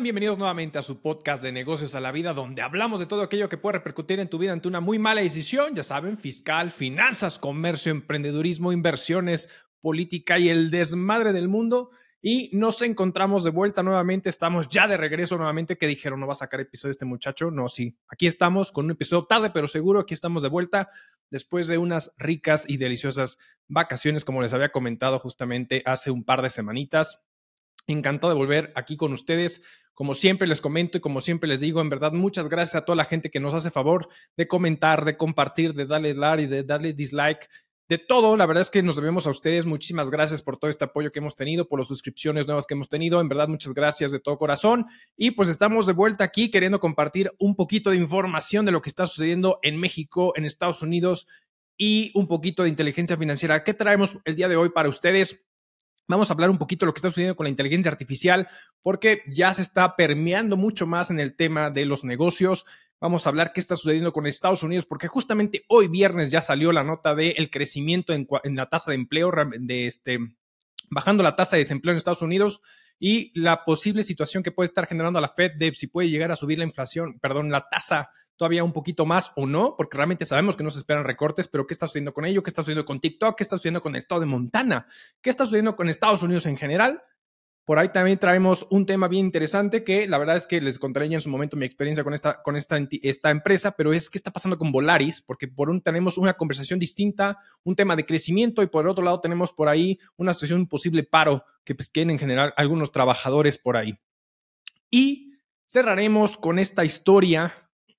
Bienvenidos nuevamente a su podcast de negocios a la vida, donde hablamos de todo aquello que puede repercutir en tu vida ante una muy mala decisión, ya saben, fiscal, finanzas, comercio, emprendedurismo, inversiones, política y el desmadre del mundo. Y nos encontramos de vuelta nuevamente, estamos ya de regreso nuevamente, que dijeron, no va a sacar episodio este muchacho. No, sí, aquí estamos con un episodio tarde, pero seguro, aquí estamos de vuelta después de unas ricas y deliciosas vacaciones, como les había comentado justamente hace un par de semanitas. Encantado de volver aquí con ustedes. Como siempre les comento y como siempre les digo, en verdad, muchas gracias a toda la gente que nos hace favor de comentar, de compartir, de darle like y de darle dislike, de todo. La verdad es que nos debemos a ustedes. Muchísimas gracias por todo este apoyo que hemos tenido, por las suscripciones nuevas que hemos tenido. En verdad, muchas gracias de todo corazón. Y pues estamos de vuelta aquí queriendo compartir un poquito de información de lo que está sucediendo en México, en Estados Unidos y un poquito de inteligencia financiera. ¿Qué traemos el día de hoy para ustedes? Vamos a hablar un poquito de lo que está sucediendo con la inteligencia artificial, porque ya se está permeando mucho más en el tema de los negocios. Vamos a hablar qué está sucediendo con Estados Unidos, porque justamente hoy viernes ya salió la nota del el crecimiento en, en, la tasa de empleo, de este, bajando la tasa de desempleo en Estados Unidos y la posible situación que puede estar generando a la Fed de si puede llegar a subir la inflación, perdón, la tasa todavía un poquito más o no, porque realmente sabemos que no se esperan recortes, pero ¿qué está sucediendo con ello? ¿Qué está sucediendo con TikTok? ¿Qué está sucediendo con el estado de Montana? ¿Qué está sucediendo con Estados Unidos en general? Por ahí también traemos un tema bien interesante que la verdad es que les contaré en su momento mi experiencia con esta, con esta, esta empresa, pero es qué está pasando con Volaris, porque por un tenemos una conversación distinta, un tema de crecimiento y por el otro lado tenemos por ahí una situación, un posible paro que pues, en general algunos trabajadores por ahí. Y cerraremos con esta historia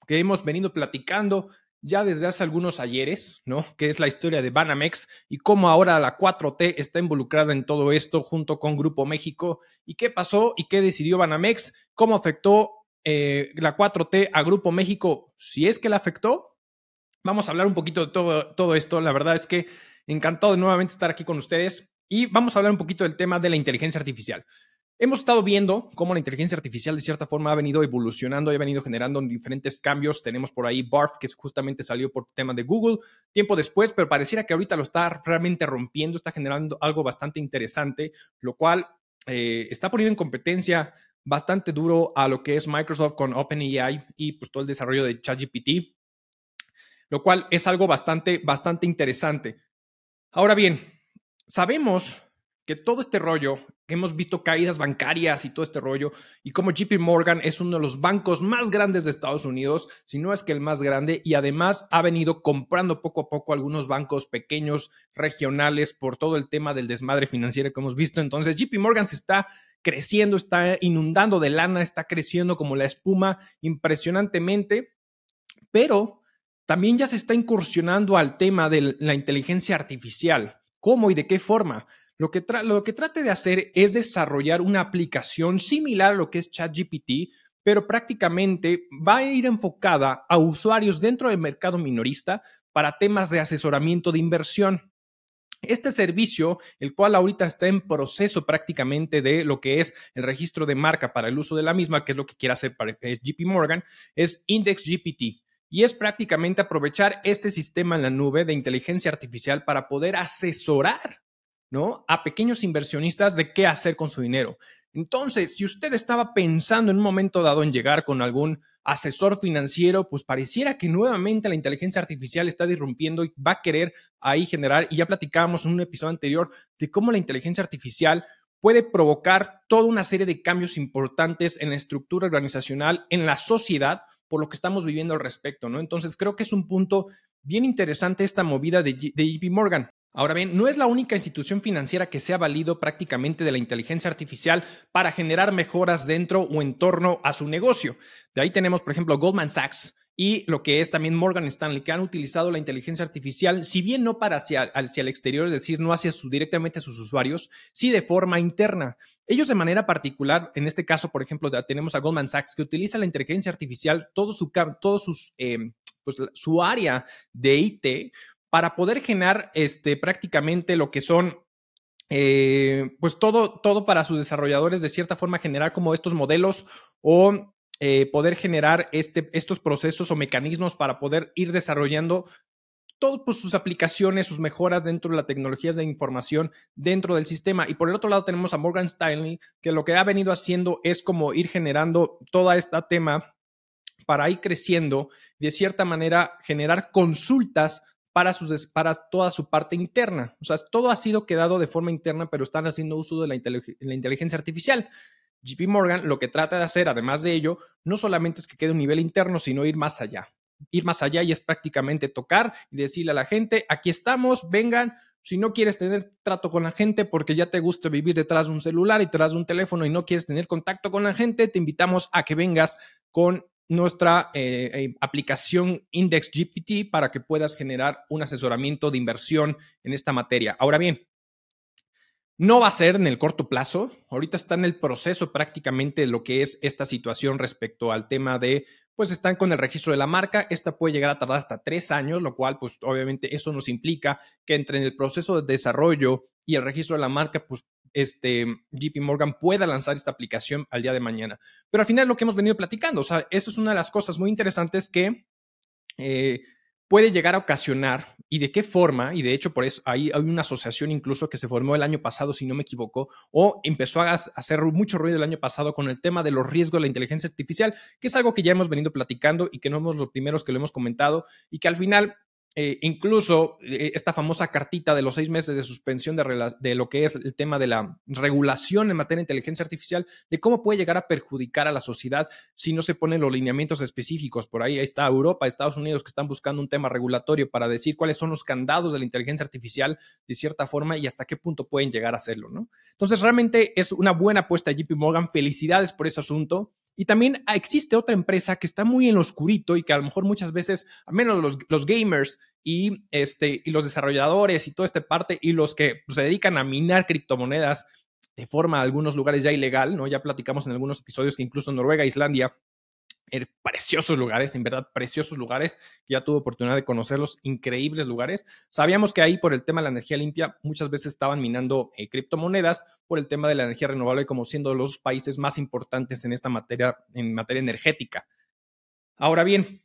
que hemos venido platicando ya desde hace algunos ayeres, ¿no? Que es la historia de Banamex y cómo ahora la 4T está involucrada en todo esto junto con Grupo México y qué pasó y qué decidió Banamex, cómo afectó eh, la 4T a Grupo México, si es que la afectó. Vamos a hablar un poquito de todo, todo esto. La verdad es que encantado de nuevamente estar aquí con ustedes y vamos a hablar un poquito del tema de la inteligencia artificial. Hemos estado viendo cómo la inteligencia artificial de cierta forma ha venido evolucionando ha venido generando diferentes cambios. Tenemos por ahí Barf, que justamente salió por tema de Google tiempo después, pero pareciera que ahorita lo está realmente rompiendo, está generando algo bastante interesante, lo cual eh, está poniendo en competencia bastante duro a lo que es Microsoft con OpenAI y pues todo el desarrollo de ChatGPT, lo cual es algo bastante, bastante interesante. Ahora bien, sabemos que todo este rollo, que hemos visto caídas bancarias y todo este rollo, y como JP Morgan es uno de los bancos más grandes de Estados Unidos, si no es que el más grande, y además ha venido comprando poco a poco algunos bancos pequeños, regionales, por todo el tema del desmadre financiero que hemos visto. Entonces, JP Morgan se está creciendo, está inundando de lana, está creciendo como la espuma impresionantemente, pero también ya se está incursionando al tema de la inteligencia artificial. ¿Cómo y de qué forma? Lo que, trate de hacer es desarrollar una aplicación similar a lo que es ChatGPT, pero prácticamente va a ir enfocada a usuarios dentro del mercado minorista para temas de asesoramiento de inversión. Este servicio, el cual ahorita está en proceso prácticamente de lo que es el registro de marca para el uso de la misma, que es lo que quiere hacer para JP Morgan, es Index GPT. Y es prácticamente aprovechar este sistema en la nube de inteligencia artificial para poder asesorar ¿no? A pequeños inversionistas de qué hacer con su dinero. Entonces, si usted estaba pensando en un momento dado en llegar con algún asesor financiero, pues pareciera que nuevamente la inteligencia artificial está disrumpiendo y va a querer ahí generar, y ya platicábamos en un episodio anterior de cómo la inteligencia artificial puede provocar toda una serie de cambios importantes en la estructura organizacional, en la sociedad, por lo que estamos viviendo al respecto, ¿no? Entonces, creo que es un punto bien interesante esta movida de, de JP Morgan. Ahora bien, no es la única institución financiera que se ha valido prácticamente de la inteligencia artificial para generar mejoras dentro o en torno a su negocio. De ahí tenemos, por ejemplo, Goldman Sachs y lo que es también Morgan Stanley, que han utilizado la inteligencia artificial, si bien no para hacia, hacia el exterior, es decir, no hacia directamente a sus usuarios, sí de forma interna. Ellos de manera particular, en este caso, por ejemplo, tenemos a Goldman Sachs, que utiliza la inteligencia artificial, todo su, todo eh, pues, su área de IT para poder generar este, prácticamente lo que son eh, pues todo, todo para sus desarrolladores de cierta forma generar como estos modelos o eh, poder generar este, estos procesos o mecanismos para poder ir desarrollando todas pues, sus aplicaciones, sus mejoras dentro de las tecnologías de información dentro del sistema. Y por el otro lado tenemos a Morgan Stanley, que lo que ha venido haciendo es como ir generando toda esta tema para ir creciendo, de cierta manera generar consultas para, sus, para toda su parte interna. O sea, todo ha sido quedado de forma interna, pero están haciendo uso de la, la inteligencia artificial. JP Morgan lo que trata de hacer, además de ello, no solamente es que quede un nivel interno, sino ir más allá. Ir más allá y es prácticamente tocar y decirle a la gente, aquí estamos, vengan, si no quieres tener trato con la gente porque ya te gusta vivir detrás de un celular y detrás de un teléfono y no quieres tener contacto con la gente, te invitamos a que vengas con nuestra eh, eh, aplicación Index GPT para que puedas generar un asesoramiento de inversión en esta materia. Ahora bien, no va a ser en el corto plazo. Ahorita está en el proceso prácticamente de lo que es esta situación respecto al tema de, pues están con el registro de la marca. Esta puede llegar a tardar hasta tres años, lo cual, pues obviamente eso nos implica que entre en el proceso de desarrollo y el registro de la marca, pues este, JP Morgan pueda lanzar esta aplicación al día de mañana. Pero al final lo que hemos venido platicando, o sea, eso es una de las cosas muy interesantes que eh, puede llegar a ocasionar y de qué forma, y de hecho por eso hay, hay una asociación incluso que se formó el año pasado, si no me equivoco, o empezó a hacer mucho ruido el año pasado con el tema de los riesgos de la inteligencia artificial, que es algo que ya hemos venido platicando y que no somos los primeros que lo hemos comentado y que al final eh, incluso eh, esta famosa cartita de los seis meses de suspensión de, de, lo que es el tema de la regulación en materia de inteligencia artificial, de cómo puede llegar a perjudicar a la sociedad si no se ponen los lineamientos específicos. Por ahí está Europa, Estados Unidos que están buscando un tema regulatorio para decir cuáles son los candados de la inteligencia artificial de cierta forma y hasta qué punto pueden llegar a hacerlo, ¿no? Entonces, realmente es una buena apuesta de JP Morgan. Felicidades por ese asunto. Y también existe otra empresa que está muy en lo oscurito y que a lo mejor muchas veces, al menos los, los gamers y, este, y los desarrolladores y toda esta parte y los que pues, se dedican a minar criptomonedas de forma algunos lugares ya ilegal, ¿no? Ya platicamos en algunos episodios que incluso Noruega, Islandia preciosos lugares, en verdad, preciosos lugares. Ya tuve oportunidad de conocerlos, increíbles lugares. Sabíamos que ahí, por el tema de la energía limpia, muchas veces estaban minando eh, criptomonedas por el tema de la energía renovable, como siendo los países más importantes en esta materia, en materia energética. Ahora bien,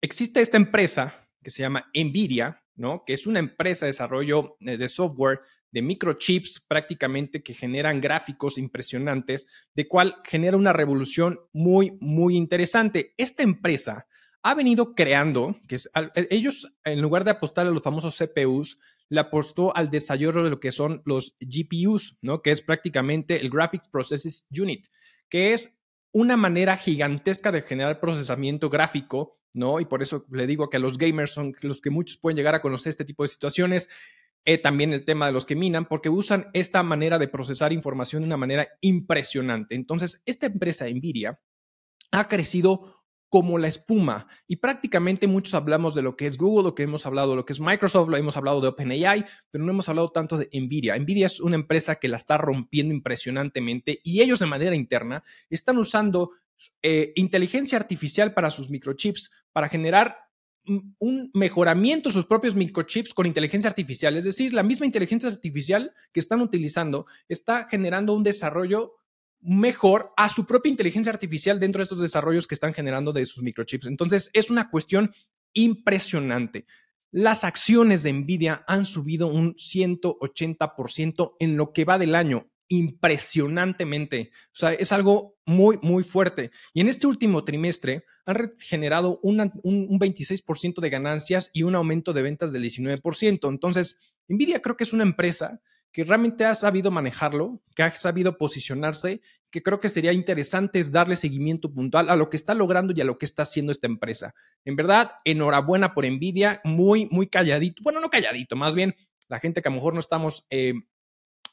existe esta empresa que se llama Nvidia, ¿no? Que es una empresa de desarrollo eh, de software de microchips prácticamente que generan gráficos impresionantes, de cual genera una revolución muy, muy interesante. Esta empresa ha venido creando, que es, e, ellos en lugar de apostar a los famosos CPUs, le apostó al desarrollo de lo que son los GPUs, ¿no? Que es prácticamente el Graphics Processes Unit, que es una manera gigantesca de generar procesamiento gráfico, ¿no? Y por eso le digo que los gamers son los que muchos pueden llegar a conocer este tipo de situaciones. Eh, también el tema de los que minan, porque usan esta manera de procesar información de una manera impresionante. Entonces, esta empresa, Nvidia, ha crecido como la espuma y prácticamente muchos hablamos de lo que es Google, lo que hemos hablado, lo que es Microsoft, lo hemos hablado de OpenAI, pero no hemos hablado tanto de Nvidia. Nvidia es una empresa que la está rompiendo impresionantemente y ellos de manera interna están usando eh, inteligencia artificial para sus microchips para generar un mejoramiento de sus propios microchips con inteligencia artificial. Es decir, la misma inteligencia artificial que están utilizando está generando un desarrollo mejor a su propia inteligencia artificial dentro de estos desarrollos que están generando de sus microchips. Entonces, es una cuestión impresionante. Las acciones de Nvidia han subido un 180% en lo que va del año impresionantemente. O sea, es algo muy, muy fuerte. Y en este último trimestre han generado un, un 26% de ganancias y un aumento de ventas del 19%. Entonces, Nvidia creo que es una empresa que realmente ha sabido manejarlo, que ha sabido posicionarse, que creo que sería interesante es darle seguimiento puntual a lo que está logrando y a lo que está haciendo esta empresa. En verdad, enhorabuena por Nvidia, muy, muy calladito, bueno, no calladito, más bien la gente que a lo mejor no estamos eh,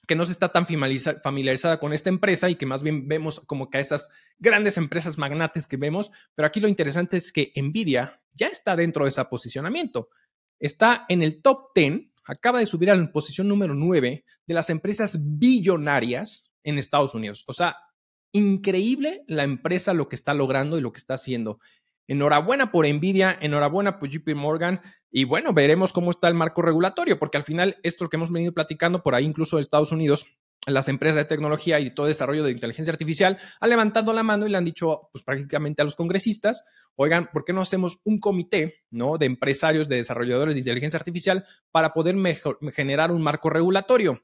que no se está tan familiarizada con esta empresa y que más bien vemos como que a esas grandes empresas magnates que vemos, pero aquí lo interesante es que Nvidia ya está dentro de ese posicionamiento. Está en el top 10, acaba de subir a la posición número 9 de las empresas billonarias en Estados Unidos. O sea, increíble la empresa lo que está logrando y lo que está haciendo. Enhorabuena por Nvidia, enhorabuena por JP Morgan y bueno, veremos cómo está el marco regulatorio, porque al final esto que hemos venido platicando por ahí incluso de Estados Unidos, las empresas de tecnología y todo desarrollo de inteligencia artificial han levantado la mano y le han dicho pues, prácticamente a los congresistas, oigan, ¿por qué no hacemos un comité ¿no? de empresarios, de desarrolladores de inteligencia artificial para poder generar un marco regulatorio?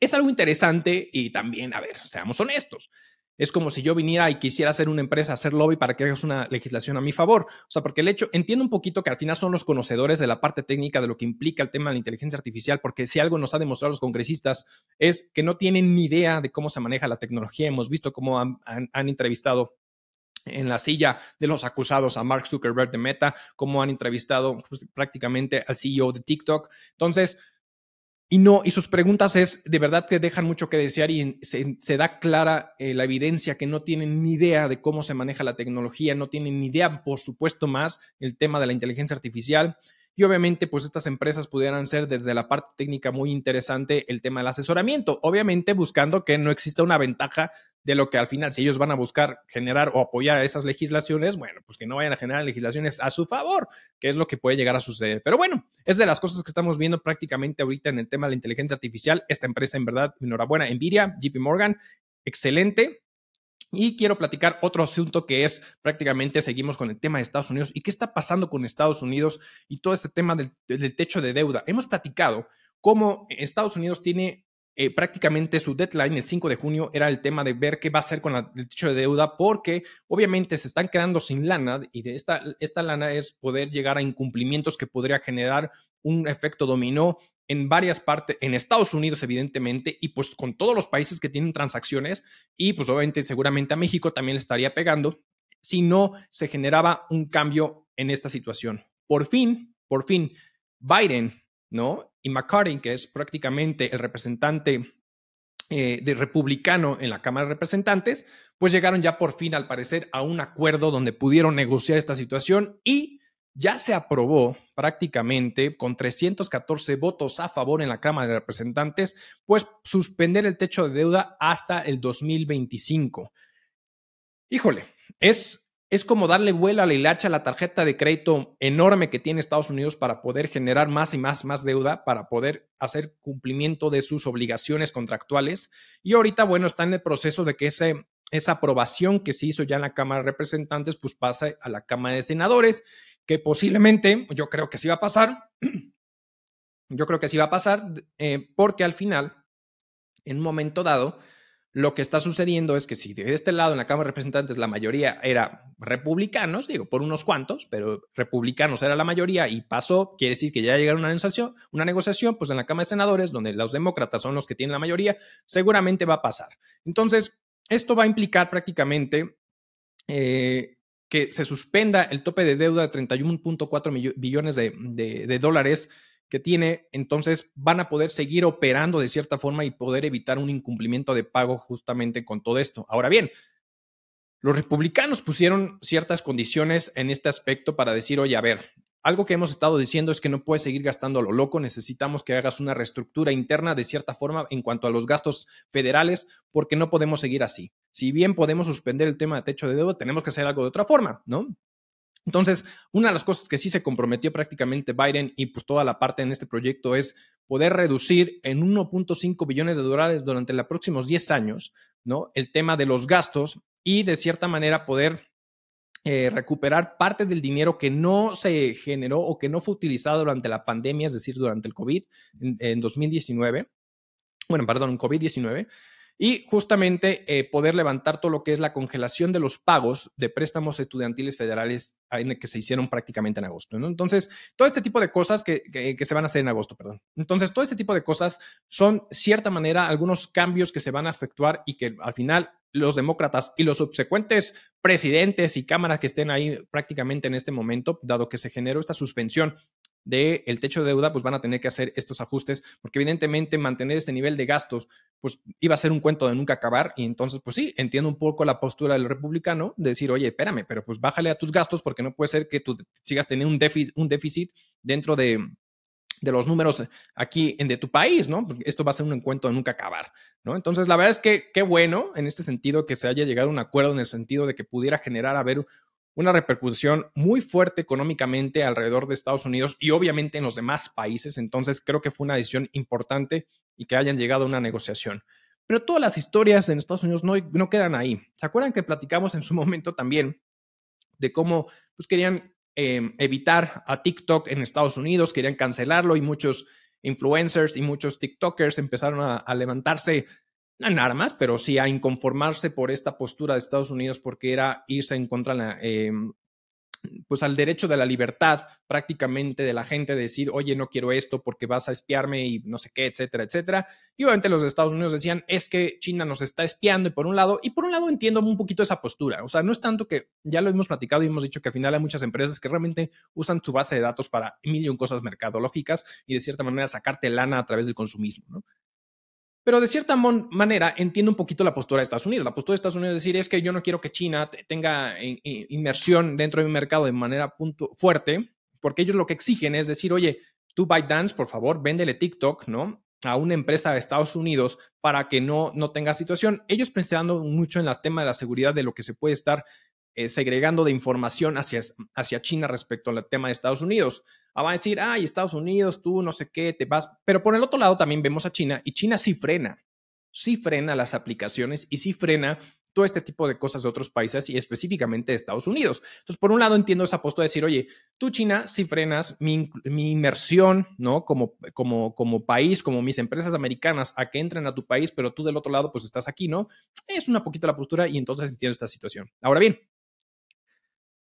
Es algo interesante y también, a ver, seamos honestos. Es como si yo viniera y quisiera hacer una empresa, hacer lobby para que hagas una legislación a mi favor. O sea, porque el hecho, entiendo un poquito que al final son los conocedores de la parte técnica de lo que implica el tema de la inteligencia artificial, porque si algo nos ha demostrado los congresistas es que no tienen ni idea de cómo se maneja la tecnología. Hemos visto cómo han, entrevistado en la silla de los acusados a Mark Zuckerberg de Meta, cómo han entrevistado pues, prácticamente al CEO de TikTok. Entonces, y no, y sus preguntas es, de verdad que dejan mucho que desear y se, da clara eh, la evidencia que no tienen ni idea de cómo se maneja la tecnología, no tienen ni idea, por supuesto, más el tema de la inteligencia artificial. Y obviamente, pues estas empresas pudieran ser desde la parte técnica muy interesante el tema del asesoramiento, obviamente buscando que no exista una ventaja de lo que al final, si ellos van a buscar generar o apoyar esas legislaciones, bueno, pues que no vayan a generar legislaciones a su favor, que es lo que puede llegar a suceder. Pero bueno, es de las cosas que estamos viendo prácticamente ahorita en el tema de la inteligencia artificial. Esta empresa, en verdad, enhorabuena, Nvidia, JP Morgan, excelente. Y quiero platicar otro asunto que es prácticamente seguimos con el tema de Estados Unidos y qué está pasando con Estados Unidos y todo este tema del, del techo de deuda. Hemos platicado cómo Estados Unidos tiene eh, prácticamente su deadline, el 5 de junio, era el tema de ver qué va a hacer con el techo de deuda, porque obviamente se están quedando sin lana y de esta, esta lana es poder llegar a incumplimientos que podría generar un efecto dominó en varias partes, en Estados Unidos evidentemente, y pues con todos los países que tienen transacciones, y pues obviamente seguramente a México también le estaría pegando, si no se generaba un cambio en esta situación. Por fin, por fin, Biden ¿no? Y McCarthy, que es prácticamente el representante eh, de republicano en la Cámara de Representantes, pues llegaron ya por fin, al parecer, a un acuerdo donde pudieron negociar esta situación y ya se aprobó prácticamente con 314 votos a favor en la Cámara de Representantes, pues suspender el techo de deuda hasta el 2025. Híjole, es es como darle vuelo a la hilacha a la tarjeta de crédito enorme que tiene Estados Unidos para poder generar más y más, más deuda, para poder hacer cumplimiento de sus obligaciones contractuales. Y ahorita, bueno, está en el proceso de que esa aprobación que se hizo ya en la Cámara de Representantes, pues pase a la Cámara de Senadores, que posiblemente, yo creo que sí va a pasar, yo creo que sí va a pasar, eh, porque al final, en un momento dado, lo que está sucediendo es que si de este lado en la Cámara de Representantes la mayoría era republicanos, digo, por unos cuantos, pero republicanos era la mayoría y pasó, quiere decir que ya llegaron una negociación, una negociación, pues en la Cámara de Senadores, donde los demócratas son los que tienen la mayoría, seguramente va a pasar. Entonces, esto va a implicar prácticamente eh, que se suspenda el tope de deuda de 31.4 billones de dólares que tiene, entonces van a poder seguir operando de cierta forma y poder evitar un incumplimiento de pago justamente con todo esto. Ahora bien, los republicanos pusieron ciertas condiciones en este aspecto para decir, oye, a ver, algo que hemos estado diciendo es que no puedes seguir gastando a lo loco, necesitamos que hagas una reestructura interna de cierta forma en cuanto a los gastos federales, porque no podemos seguir así. Si bien podemos suspender el tema de techo de deuda, tenemos que hacer algo de otra forma, ¿no? Entonces, una de las cosas que sí se comprometió prácticamente Biden y pues toda la parte en este proyecto es poder reducir en 1.5 billones de dólares durante los próximos 10 años, ¿no? El tema de los gastos y de cierta manera poder eh, recuperar parte del dinero que no se generó o que no fue utilizado durante la pandemia, es decir, durante el COVID en, en 2019. Bueno, perdón, en COVID-19 y justamente eh, poder levantar todo lo que es la congelación de los pagos de préstamos estudiantiles federales que se hicieron prácticamente en agosto. Entonces, todo este tipo de cosas que, que, se van a hacer en agosto, perdón. Entonces, todo este tipo de cosas son, cierta manera, algunos cambios que se van a efectuar y que al final los demócratas y los subsecuentes presidentes y cámaras que estén ahí prácticamente en este momento, dado que se generó esta suspensión del el techo de deuda, pues van a tener que hacer estos ajustes, porque evidentemente mantener ese nivel de gastos, pues iba a ser un cuento de nunca acabar. Y entonces, pues sí, entiendo un poco la postura del republicano de decir, oye, espérame, pero pues bájale a tus gastos porque no puede ser que tú sigas teniendo un déficit, un déficit dentro de, de los números aquí en de tu país, ¿no? Porque esto va a ser un encuentro de nunca acabar, ¿no? Entonces, la verdad es que qué bueno en este sentido que se haya llegado a un acuerdo en el sentido de que pudiera generar a ver una repercusión muy fuerte económicamente alrededor de Estados Unidos y obviamente en los demás países. Entonces creo que fue una decisión importante y que hayan llegado a una negociación. Pero todas las historias en Estados Unidos no, no quedan ahí. ¿Se acuerdan que platicamos en su momento también de cómo pues, querían em, evitar a TikTok en Estados Unidos, querían cancelarlo y muchos influencers y muchos TikTokers empezaron a, levantarse en armas, pero sí a inconformarse por esta postura de Estados Unidos porque era irse en contra de la, em, pues al derecho de la libertad prácticamente de la gente decir, oye, no quiero esto porque vas a espiarme y no sé qué, etcétera, etcétera. Y obviamente los Estados Unidos decían, es que China nos está espiando y por un lado, y por un lado entiendo un poquito esa postura. O sea, no es tanto que ya lo hemos platicado y hemos dicho que al final hay muchas empresas que realmente usan tu base de datos para mil y cosas mercadológicas y de cierta manera sacarte lana a través del consumismo, ¿no? Pero de cierta manera entiendo un poquito la postura de Estados Unidos. La postura de Estados Unidos es decir, es que yo no quiero que China tenga inmersión dentro de mi mercado de manera fuerte, porque ellos lo que exigen es decir, oye, tú ByteDance, por favor, véndele TikTok, ¿no? A una empresa de Estados Unidos para que no, no tenga situación. Ellos pensando mucho en el tema de la seguridad de lo que se puede estar eh, segregando de información hacia, hacia China respecto al tema de Estados Unidos. Ah, va a decir, ay, Estados Unidos, tú no sé qué, te vas. Pero por el otro lado también vemos a China y China sí frena, sí frena las aplicaciones y sí frena todo este tipo de cosas de otros países y específicamente de Estados Unidos. Entonces, por un lado entiendo esa postura de decir, oye, tú China sí frenas mi, mi, inmersión, ¿no? Como, como, como país, como mis empresas americanas a que entren a tu país, pero tú del otro lado pues estás aquí, ¿no? Es una poquito la postura y entonces entiendo esta situación. Ahora bien,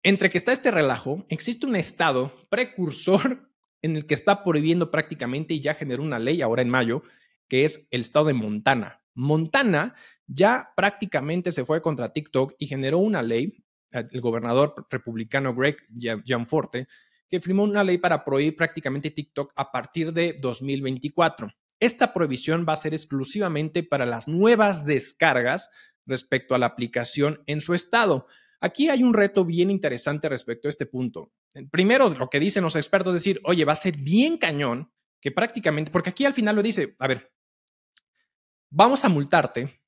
entre que está este relajo, existe un estado precursor en el que está prohibiendo prácticamente y ya generó una ley ahora en mayo, que es el estado de Montana. Montana ya prácticamente se fue contra TikTok y generó una ley, el gobernador republicano Greg Gianforte, que firmó una ley para prohibir prácticamente TikTok a partir de 2024. Esta prohibición va a ser exclusivamente para las nuevas descargas respecto a la aplicación en su estado. Aquí hay un reto bien interesante respecto a este punto. Primero, lo que dicen los expertos es decir, oye, va a ser bien cañón que prácticamente, porque aquí al final lo dice, a ver, vamos a multarte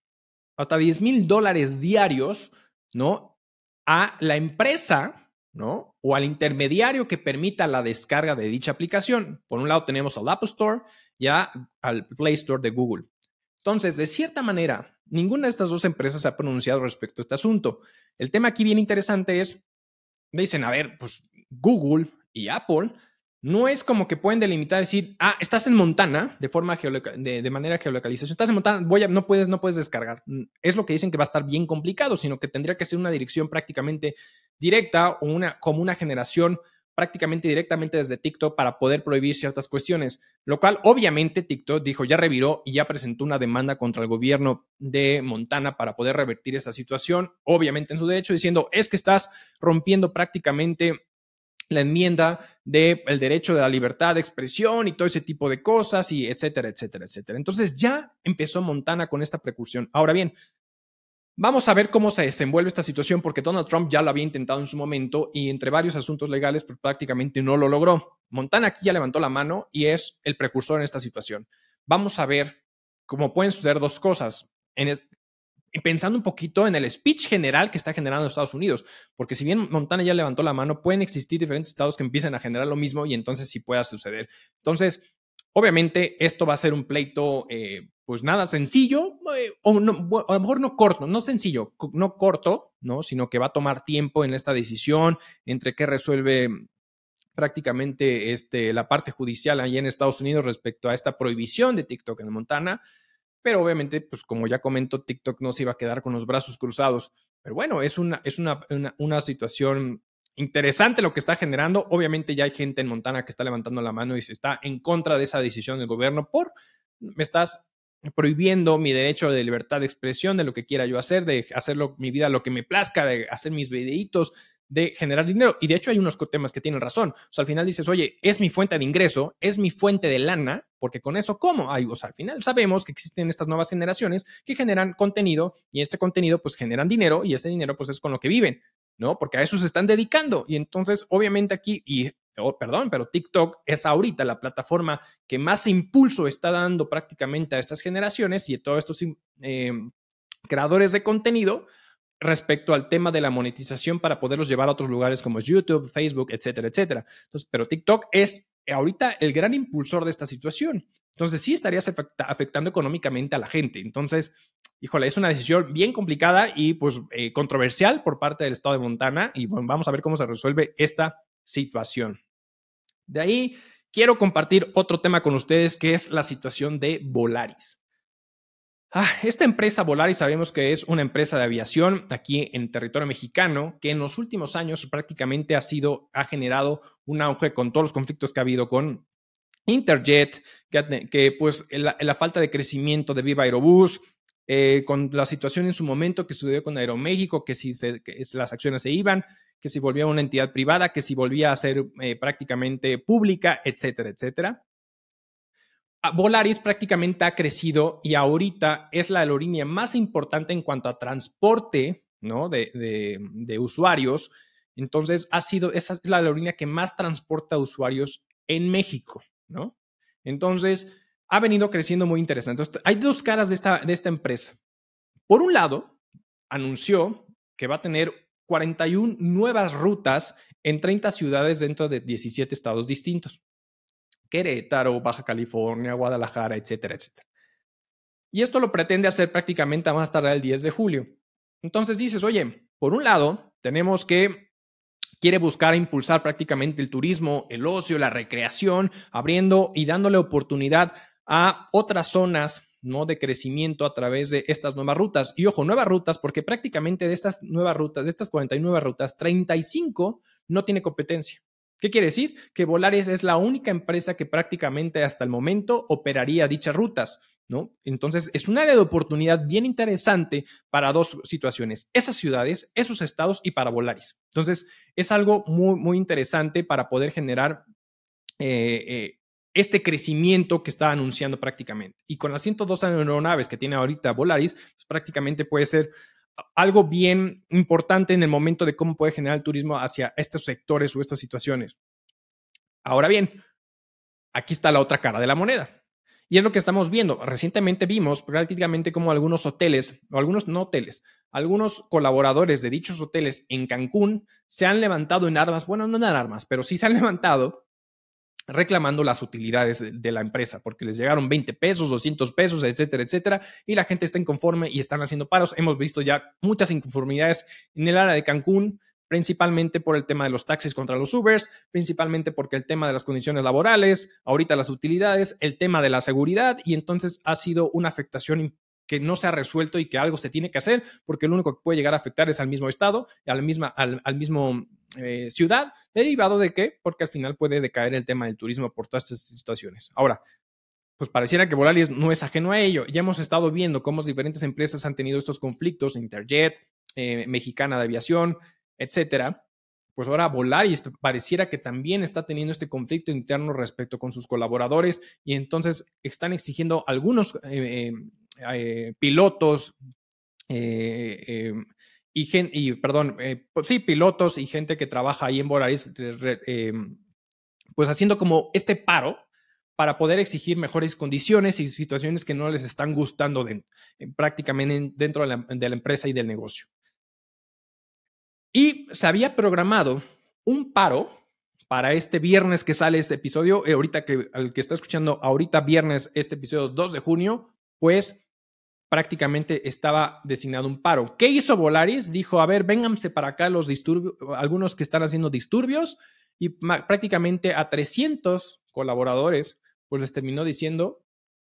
hasta 10 mil dólares diarios, ¿no? A la empresa, ¿no? O al intermediario que permita la descarga de dicha aplicación. Por un lado tenemos al Apple Store y al Play Store de Google. Entonces, de cierta manera, ninguna de estas dos empresas ha pronunciado respecto a este asunto. El tema aquí bien interesante es, dicen, a ver, pues Google y Apple no es como que pueden delimitar, decir, ah, estás en Montana de forma de, manera geolocalización, estás en Montana, voy a, no puedes, no puedes descargar. Mm, es lo que dicen que va a estar bien complicado, sino que tendría que ser una dirección prácticamente directa o una, como una generación prácticamente directamente desde TikTok para poder prohibir ciertas cuestiones, lo cual obviamente TikTok dijo ya reviró y ya presentó una demanda contra el gobierno de Montana para poder revertir esa situación, obviamente en su derecho, diciendo es que estás rompiendo prácticamente la enmienda del el derecho de la libertad de expresión y todo ese tipo de cosas y etcétera, etcétera, etcétera. Entonces ya empezó Montana con esta precursión. Ahora bien, Vamos a ver cómo se desenvuelve esta situación porque Donald Trump ya lo había intentado en su momento y entre varios asuntos legales pues, prácticamente no lo logró. Montana aquí ya levantó la mano y es el precursor en esta situación. Vamos a ver cómo pueden suceder dos cosas. En pensando un poquito en el speech general que está generando Estados Unidos, porque si bien Montana ya levantó la mano, pueden existir diferentes estados que empiecen a generar lo mismo y entonces sí pueda suceder. Entonces, obviamente, esto va a ser un pleito eh, pues nada, sencillo, eh, o, a lo mejor no corto, no sencillo, no corto, ¿no? Sino que va a tomar tiempo en esta decisión entre qué resuelve prácticamente este, la parte judicial allí en Estados Unidos respecto a esta prohibición de TikTok en Montana. Pero obviamente, pues como ya comento, TikTok no se iba a quedar con los brazos cruzados. Pero bueno, es una, es una, una, una situación interesante lo que está generando. Obviamente ya hay gente en Montana que está levantando la mano y se está en contra de esa decisión del gobierno por me estás prohibiendo mi derecho de libertad de expresión, de lo que quiera yo hacer, de hacerlo mi vida lo que me plazca, de hacer mis videitos, de generar dinero. Y de hecho hay unos temas que tienen razón. O sea, al final dices, oye, es mi fuente de ingreso, es mi fuente de lana, porque con eso, ¿cómo? Ay, o al final sabemos que existen estas nuevas generaciones que generan contenido y este contenido pues generan dinero y ese dinero pues es con lo que viven. ¿no? Porque a eso se están dedicando. Y entonces, obviamente aquí, y oh, perdón, pero TikTok es ahorita la plataforma que más impulso está dando prácticamente a estas generaciones y a todos estos em, creadores de contenido. respecto al tema de la monetización para poderlos llevar a otros lugares como YouTube, Facebook, etcétera, etcétera. Entonces, pero TikTok es ahorita el gran impulsor de esta situación. Entonces, sí estarías afectando económicamente a la gente. Entonces, híjole, es una decisión bien complicada y pues eh, controversial por parte del estado de Montana y vamos a ver cómo se resuelve esta situación. De ahí quiero compartir otro tema con ustedes que es la situación de Volaris. Ah, esta empresa Volaris sabemos que es una empresa de aviación aquí en territorio mexicano que en los últimos años prácticamente ha sido, ha generado un auge con todos los conflictos que ha habido con Interjet, que, pues la, falta de crecimiento de Viva Aerobús, eh, con la situación en su momento que sucedió con Aeroméxico, que si las acciones se iban, que si volvía una entidad privada, que si volvía a ser eh, prácticamente pública, etcétera, etcétera. Volaris prácticamente ha crecido y ahorita es la aerolínea más importante en cuanto a transporte ¿no? de, usuarios. Entonces, ha sido, esa es la aerolínea que más transporta usuarios en México, ¿no? Entonces, ha venido creciendo muy interesante. hay dos caras de esta, de esta empresa. Por un lado, anunció que va a tener 41 nuevas rutas en 30 ciudades dentro de 17 estados distintos. Querétaro, Baja California, Guadalajara, etcétera, etcétera. Y esto lo pretende hacer prácticamente más tarde el 10 de julio. Entonces dices, oye, por un lado, tenemos que quiere buscar impulsar prácticamente el turismo, el ocio, la recreación, abriendo y dándole oportunidad a otras zonas ¿no? de crecimiento a través de estas nuevas rutas. Y ojo, nuevas rutas, porque prácticamente de estas nuevas rutas, de estas 49 rutas, 35 no tiene competencia. ¿Qué quiere decir? Que Volaris es la única empresa que prácticamente hasta el momento operaría dichas rutas, ¿no? Entonces, es un área de oportunidad bien interesante para dos situaciones, esas ciudades, esos estados y para Volaris. Entonces, es algo muy, muy interesante para poder generar eh, eh, este crecimiento que está anunciando prácticamente. Y con las 102 aeronaves que tiene ahorita Volaris, pues prácticamente puede ser algo bien importante en el momento de cómo puede generar el turismo hacia estos sectores o estas situaciones. Ahora bien, aquí está la otra cara de la moneda. Y es lo que estamos viendo. Recientemente vimos prácticamente como algunos hoteles, o algunos no hoteles, algunos colaboradores de dichos hoteles en Cancún se han levantado en armas, bueno, no en armas, pero sí se han levantado reclamando las utilidades de la empresa, porque les llegaron 20 pesos, 200 pesos, etcétera, etcétera, y la gente está inconforme y están haciendo paros. Hemos visto ya muchas inconformidades en el área de Cancún, principalmente por el tema de los taxis contra los Ubers, principalmente porque el tema de las condiciones laborales, ahorita las utilidades, el tema de la seguridad, y entonces ha sido una afectación que no se ha resuelto y que algo se tiene que hacer, porque lo único que puede llegar a afectar es al mismo estado, al, misma, al, mismo eh, ciudad, derivado de qué? Porque al final puede decaer el tema del turismo por todas estas situaciones. Ahora, pues pareciera que Volaris no es ajeno a ello. Ya hemos estado viendo cómo diferentes empresas han tenido estos conflictos, Interjet, eh, Mexicana de Aviación, etcétera. Pues ahora Volaris pareciera que también está teniendo este conflicto interno respecto con sus colaboradores y entonces están exigiendo algunos eh, eh, pilotos eh, em, y, perdón, eh, pues sí, pilotos y gente que trabaja ahí en Volaris, em, pues haciendo como este paro para poder exigir mejores condiciones y situaciones que no les están gustando prácticamente dentro de la, de la empresa y del negocio. Y se había programado un paro para este viernes que sale este episodio, ahorita que al que está escuchando ahorita viernes este episodio 2 de junio, pues prácticamente estaba designado un paro. ¿Qué hizo Volaris? Dijo, a ver, vénganse para acá los disturbios, algunos que están haciendo disturbios y prácticamente a 300 colaboradores, pues les terminó diciendo,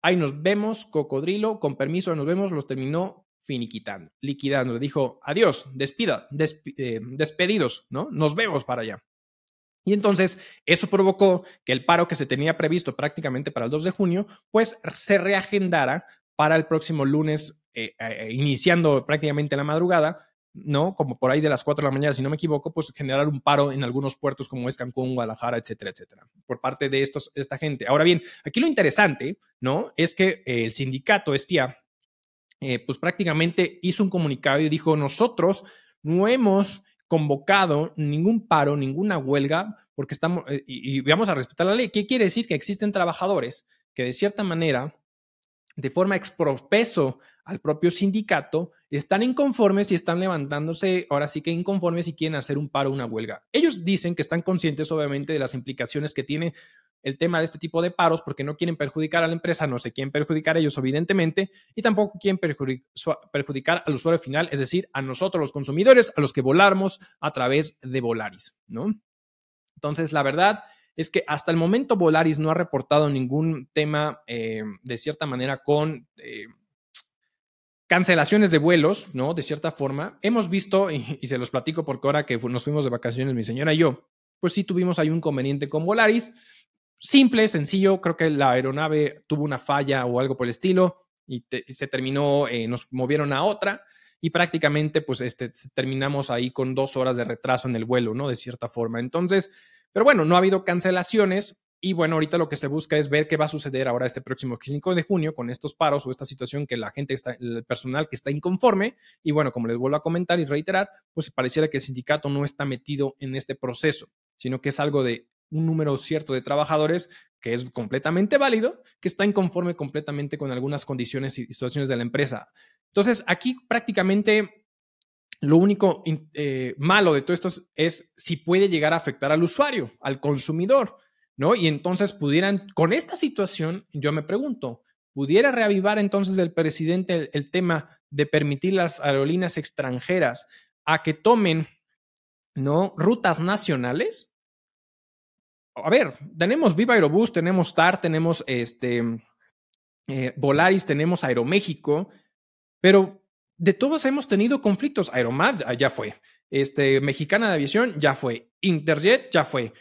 ahí nos vemos, cocodrilo, con permiso, nos vemos, los terminó finiquitando, liquidando. Le dijo, adiós, despida, eh, despedidos, ¿no? Nos vemos para allá. Y entonces eso provocó que el paro que se tenía previsto prácticamente para el 2 de junio, pues se reagendara para el próximo lunes, eh, eh, iniciando prácticamente la madrugada, ¿no? Como por ahí de las 4 de la mañana, si no me equivoco, pues generar un paro en algunos puertos como es Cancún, Guadalajara, etcétera, etcétera, por parte de estos, esta gente. Ahora bien, aquí lo interesante, ¿no? Es que el sindicato Estia, pues prácticamente hizo un comunicado y dijo, nosotros no hemos convocado ningún paro, ninguna huelga, porque estamos, eh, y, vamos a respetar la ley. ¿Qué quiere decir? Que existen trabajadores que de cierta manera, de forma expropeso al propio sindicato, están inconformes y están levantándose, ahora sí que inconformes y quieren hacer un paro, una huelga. Ellos dicen que están conscientes, obviamente, de las implicaciones que tiene el tema de este tipo de paros porque no quieren perjudicar a la empresa, no se quieren perjudicar a ellos, evidentemente, y tampoco quieren perjudicar al usuario final, es decir, a nosotros los consumidores, a los que volamos a través de Volaris, ¿no? Entonces, la verdad es que hasta el momento Volaris no ha reportado ningún tema eh, de cierta manera con... Eh, cancelaciones de vuelos, ¿no? De cierta forma. Hemos visto, y, se los platico porque ahora que nos fuimos de vacaciones mi señora y yo, pues sí tuvimos ahí un conveniente con Volaris. Simple, sencillo, creo que la aeronave tuvo una falla o algo por el estilo y, se terminó, eh, nos movieron a otra y prácticamente pues este, terminamos ahí con dos horas de retraso en el vuelo, ¿no? De cierta forma. Entonces, pero bueno, no ha habido cancelaciones, y bueno, ahorita lo que se busca es ver qué va a suceder ahora este próximo 5 de junio con estos paros o esta situación que la gente está, el personal que está inconforme. Y bueno, como les vuelvo a comentar y reiterar, pues pareciera que el sindicato no está metido en este proceso, sino que es algo de un número cierto de trabajadores que es completamente válido, que está inconforme completamente con algunas condiciones y situaciones de la empresa. Entonces, aquí prácticamente lo único eh, malo de todo esto es si puede llegar a afectar al usuario, al consumidor. ¿no? Y entonces pudieran, con esta situación, yo me pregunto, ¿pudiera reavivar entonces el presidente el, tema de permitir las aerolíneas extranjeras a que tomen, ¿no? Rutas nacionales. A ver, tenemos Viva Aerobús, tenemos TAR, tenemos este, eh, Volaris, tenemos Aeroméxico, pero de todos hemos tenido conflictos. Aeromar ya fue, este, Mexicana de Aviación ya fue, Interjet ya fue,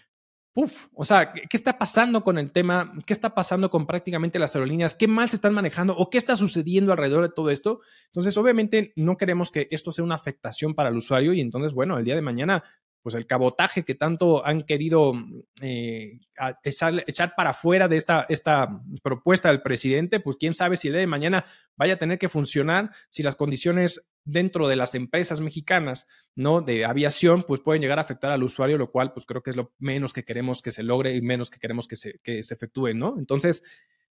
Uf, o sea, ¿qué está pasando con el tema? ¿Qué está pasando con prácticamente las aerolíneas? ¿Qué mal se están manejando o qué está sucediendo alrededor de todo esto? Entonces, obviamente, no queremos que esto sea una afectación para el usuario y entonces, bueno, el día de mañana pues el cabotaje que tanto han querido eh, echar, para afuera de esta, esta propuesta del presidente, pues quién sabe si el día de mañana vaya a tener que funcionar, si las condiciones dentro de las empresas mexicanas, ¿no? De aviación, pues pueden llegar a afectar al usuario, lo cual, pues creo que es lo menos que queremos que se logre y menos que queremos que se, que se efectúe, ¿no? Entonces,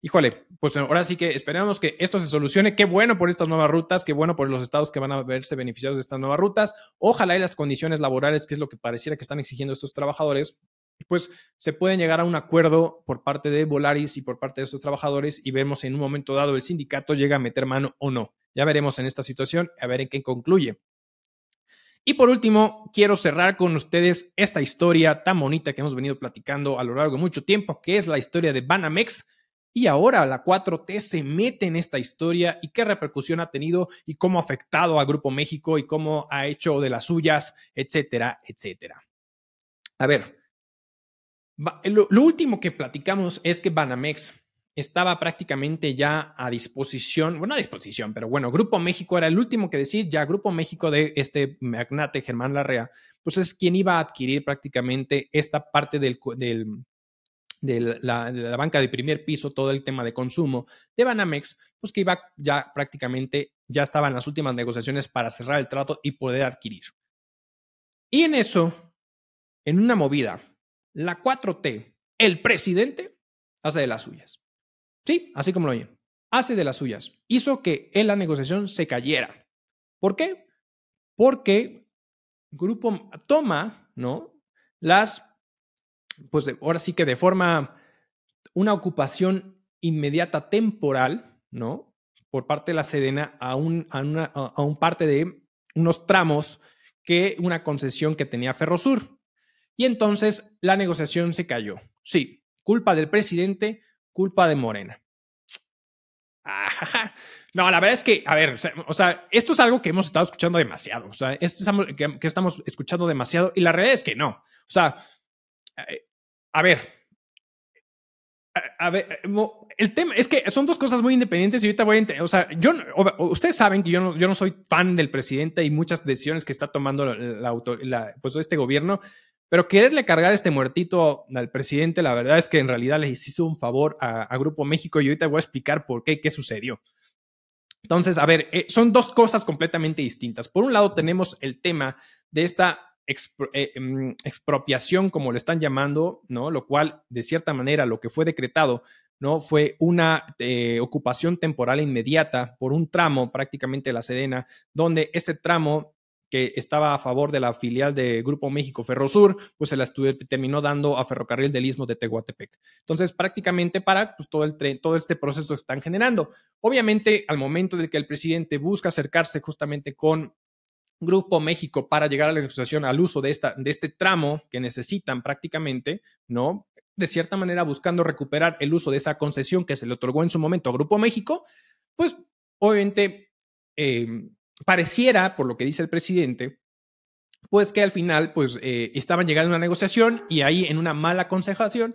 híjole, pues ahora sí que esperamos que esto se solucione. Qué bueno por estas nuevas rutas, qué bueno por los estados que van a verse beneficiados de estas nuevas rutas. Ojalá y las condiciones laborales, que es lo que pareciera que están exigiendo estos trabajadores, pues se pueden llegar a un acuerdo por parte de Volaris y por parte de estos trabajadores y vemos en un momento dado el sindicato llega a meter mano o no. Ya veremos en esta situación, a ver en qué concluye. Y por último, quiero cerrar con ustedes esta historia tan bonita que hemos venido platicando a lo largo de mucho tiempo, que es la historia de Banamex, y ahora la 4T se mete en esta historia y qué repercusión ha tenido y cómo ha afectado a Grupo México y cómo ha hecho de las suyas, etcétera, etcétera. A ver, lo, último que platicamos es que Banamex estaba prácticamente ya a disposición, bueno, a disposición, pero bueno, Grupo México era el último que decir, ya Grupo México de este magnate Germán Larrea, pues es quien iba a adquirir prácticamente esta parte del, del de la, banca de primer piso, todo el tema de consumo de Banamex, pues que iba ya prácticamente, ya estaban las últimas negociaciones para cerrar el trato y poder adquirir. Y en eso, en una movida, la 4T, el presidente, hace de las suyas. Sí, así como lo oyen, hace de las suyas. Hizo que en la negociación se cayera. ¿Por qué? Porque Grupo toma, ¿no? Las pues ahora sí que de forma, una ocupación inmediata temporal, ¿no? Por parte de la Sedena a un, a, una, a un parte de unos tramos que una concesión que tenía Ferrosur. Y entonces la negociación se cayó. Sí, culpa del presidente, culpa de Morena. No, la verdad es que, a ver, o sea, esto es algo que hemos estado escuchando demasiado. O sea, esto es que, estamos escuchando demasiado y la realidad es que no. O sea, a ver, a, ver, eh, el tema es que son dos cosas muy independientes y ahorita voy a, o sea, yo, ustedes saben que yo no, soy fan del presidente y muchas decisiones que está tomando la, pues este gobierno, pero quererle cargar este muertito al presidente, la verdad es que en realidad les hizo un favor a, Grupo México y ahorita voy a explicar por qué, qué sucedió. Entonces, a ver, eh, son dos cosas completamente distintas. Por un lado, tenemos el tema de esta eh, em, expropiación, como le están llamando, ¿no? Lo cual, de cierta manera, lo que fue decretado ¿no? Fue una eh, ocupación temporal inmediata por un tramo prácticamente de la Sedena, donde ese tramo que estaba a favor de la filial de Grupo México Ferrosur, pues se la terminó dando a Ferrocarril del Istmo de Tehuantepec. Entonces, prácticamente para pues, todo, el todo este proceso que están generando. Obviamente, al momento de que el presidente busca acercarse justamente con Grupo México para llegar a la negociación al uso de, esta, de este tramo que necesitan prácticamente, ¿no? De cierta manera buscando recuperar el uso de esa concesión que se le otorgó en su momento a Grupo México, pues obviamente em, pareciera, por lo que dice el presidente, pues que al final pues eh, estaban llegando a una negociación y ahí en una mala aconsejación,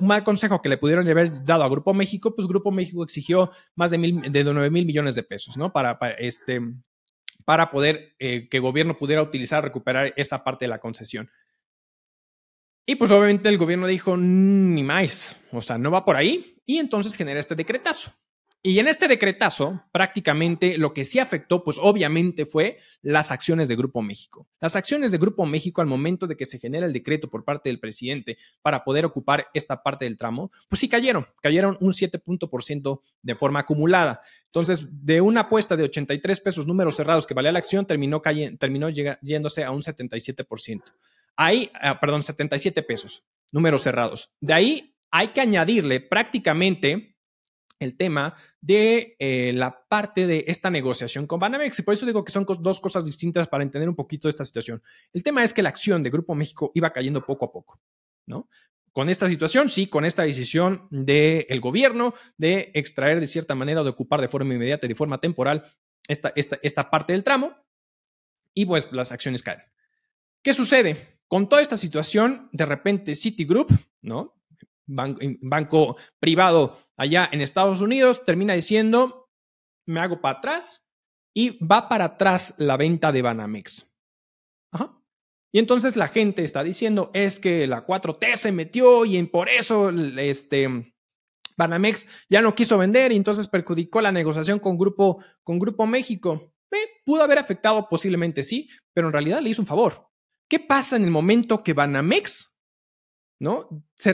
un mal consejo que le pudieron haber dado a Grupo México, pues Grupo México exigió más de, mil, de 9 mil millones de pesos, ¿no? Para, para este, para poder eh, que el gobierno pudiera utilizar, recuperar esa parte de la concesión. Y pues obviamente el gobierno dijo, ni más, o sea, no va por ahí, y entonces genera este decretazo. Y en este decretazo, prácticamente lo que sí afectó, pues obviamente fue las acciones de Grupo México. Las acciones de Grupo México al momento de que se genera el decreto por parte del presidente para poder ocupar esta parte del tramo, pues sí cayeron, cayeron un 7% de forma acumulada. Entonces, de una apuesta de 83 pesos números cerrados que valía la acción, terminó, terminó yéndose a un 77%. Ahí, ah, perdón, 77 pesos, números cerrados. De ahí hay que añadirle prácticamente el tema de eh, la parte de esta negociación con Banamex. Y por eso digo que son dos cosas distintas para entender un poquito esta situación. El tema es que la acción de Grupo México iba cayendo poco a poco, ¿no? Con esta situación, sí, con esta decisión del gobierno de extraer de cierta manera o de ocupar de forma inmediata y de forma temporal esta, esta, esta parte del tramo, y pues las acciones caen. ¿Qué sucede? Con toda esta situación, de repente Citigroup, ¿no? Banco, privado allá en Estados Unidos, termina diciendo, me hago para atrás y va para atrás la venta de Banamex. Y entonces la gente está diciendo, es que la 4T se metió y por eso este, Banamex ya no quiso vender y entonces perjudicó la negociación con Grupo, con Grupo México. pudo haber afectado posiblemente sí, pero en realidad le hizo un favor. ¿Qué pasa en el momento que Banamex ¿no? Se,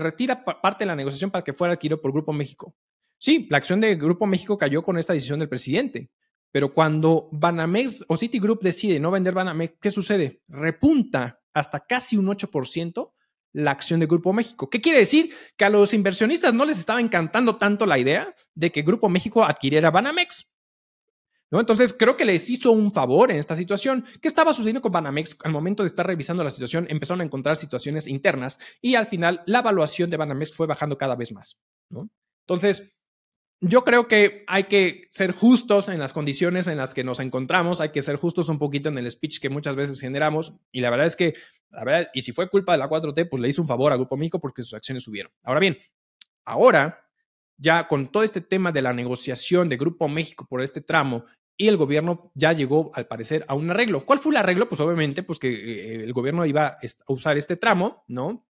retira parte de la negociación para que fuera adquirido por Grupo México. Sí, la acción de Grupo México cayó con esta decisión del presidente, pero cuando Banamex o Citigroup decide no vender Banamex, ¿qué sucede? Repunta hasta casi un 8% la acción de Grupo México. ¿Qué quiere decir? Que a los inversionistas no les estaba encantando tanto la idea de que Grupo México adquiriera Banamex. Entonces, creo que les hizo un favor en esta situación. ¿Qué estaba sucediendo con Banamex? Al momento de estar revisando la situación, empezaron a encontrar situaciones internas y al final la evaluación de Banamex fue bajando cada vez más, Entonces, yo creo que hay que ser justos en las condiciones en las que nos encontramos, hay que ser justos un poquito en el speech que muchas veces generamos y la verdad es que, la verdad, y si fue culpa de la 4T, pues le hizo un favor a Grupo México porque sus acciones subieron. Ahora bien, ahora ya con todo este tema de la negociación de Grupo México por este tramo y el gobierno ya llegó, al parecer, a un arreglo. ¿Cuál fue el arreglo? Pues obviamente, pues que eh, el gobierno iba a usar este tramo, ¿no?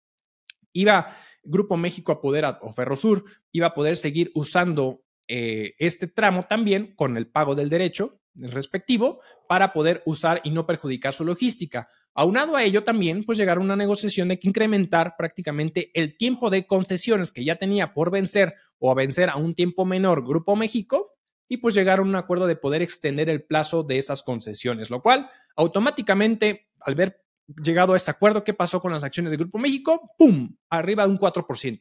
Iba Grupo México a poder, o Ferrosur, iba a poder seguir usando eh, este tramo también con el pago del derecho respectivo para poder usar y no perjudicar su logística. Aunado a ello también, pues llegar a una negociación de que incrementar prácticamente el tiempo de concesiones que ya tenía por vencer o a vencer a un tiempo menor Grupo México y pues llegar a un acuerdo de poder extender el plazo de esas concesiones, lo cual automáticamente, al ver llegado a ese acuerdo, ¿qué pasó con las acciones de Grupo México? ¡Pum! Arriba de un 4%.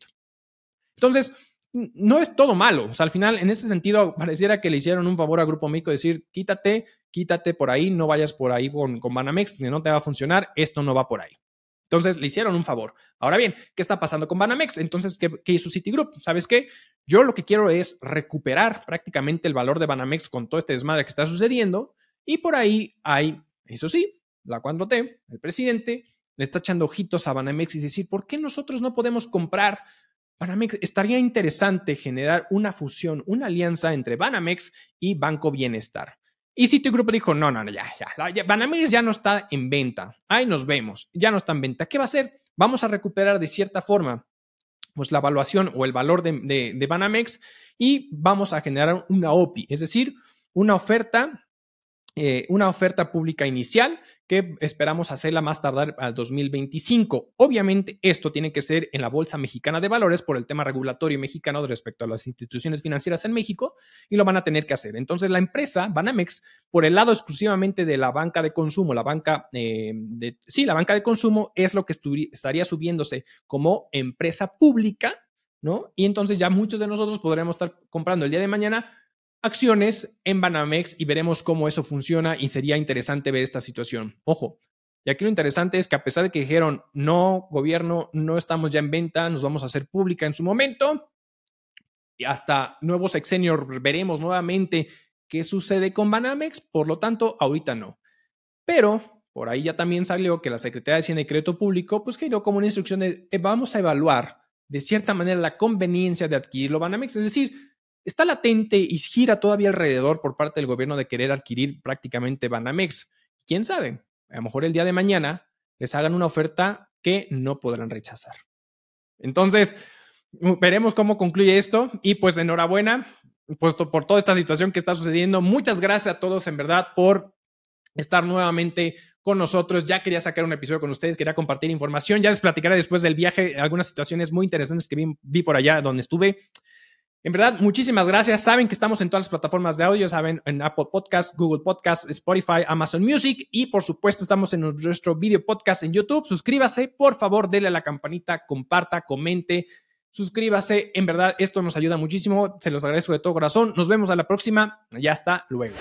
Entonces, no es todo malo. O sea, al final, en ese sentido, pareciera que le hicieron un favor a Grupo México, decir, quítate, quítate por ahí, no vayas por ahí con, con Banamex, que no te va a funcionar, esto no va por ahí. Entonces, le hicieron un favor. Ahora bien, ¿qué está pasando con Banamex? Entonces, ¿qué, hizo Citigroup? ¿Sabes qué? Yo lo que quiero es recuperar prácticamente el valor de Banamex con todo este desmadre que está sucediendo. Y por ahí hay, eso sí, la 4T, el presidente, le está echando ojitos a Banamex y decir, ¿por qué nosotros no podemos comprar Banamex? Estaría interesante generar una fusión, una alianza entre Banamex y Banco Bienestar. Y Citigroup dijo, no, no, no, ya, ya, Banamex ya no está en venta. Ahí nos vemos, ya no está en venta. ¿Qué va a hacer? Vamos a recuperar de cierta forma pues la evaluación o el valor de, Banamex y vamos a generar una OPI, es decir, una oferta, eh, una oferta pública inicial que esperamos hacerla más tardar al 2025. Obviamente, esto tiene que ser en la Bolsa Mexicana de Valores por el tema regulatorio mexicano respecto a las instituciones financieras en México y lo van a tener que hacer. Entonces, la empresa Banamex, por el lado exclusivamente de la banca de consumo, la banca eh, de, sí, la banca de consumo es lo que estaría subiéndose como empresa pública, ¿no? Y entonces ya muchos de nosotros podremos estar comprando el día de mañana acciones en Banamex y veremos cómo eso funciona y sería interesante ver esta situación. Ojo, y aquí lo interesante es que a pesar de que dijeron, no, gobierno, no estamos ya en venta, nos vamos a hacer pública en su momento, y hasta nuevo sexenio veremos nuevamente qué sucede con Banamex, por lo tanto, ahorita no. Pero por ahí ya también salió que la Secretaría de Hacienda y Público, pues dio como una instrucción de, eh, vamos a evaluar de cierta manera la conveniencia de adquirirlo Banamex, es decir, está latente y gira todavía alrededor por parte del gobierno de querer adquirir prácticamente Banamex. ¿Quién sabe? A lo mejor el día de mañana les hagan una oferta que no podrán rechazar. Entonces, veremos cómo concluye esto y pues enhorabuena puesto por toda esta situación que está sucediendo. Muchas gracias a todos en verdad por estar nuevamente con nosotros. Ya quería sacar un episodio con ustedes, quería compartir información. Ya les platicaré después del viaje algunas situaciones muy interesantes que vi, vi por allá donde estuve. En verdad, muchísimas gracias. Saben que estamos en todas las plataformas de audio, saben, en Apple Podcast, Google Podcast, Spotify, Amazon Music y por supuesto estamos en nuestro video podcast en YouTube. Suscríbase, por favor, denle a la campanita, comparta, comente, suscríbase. En verdad, esto nos ayuda muchísimo. Se los agradezco de todo corazón. Nos vemos a la próxima. Ya está, luego.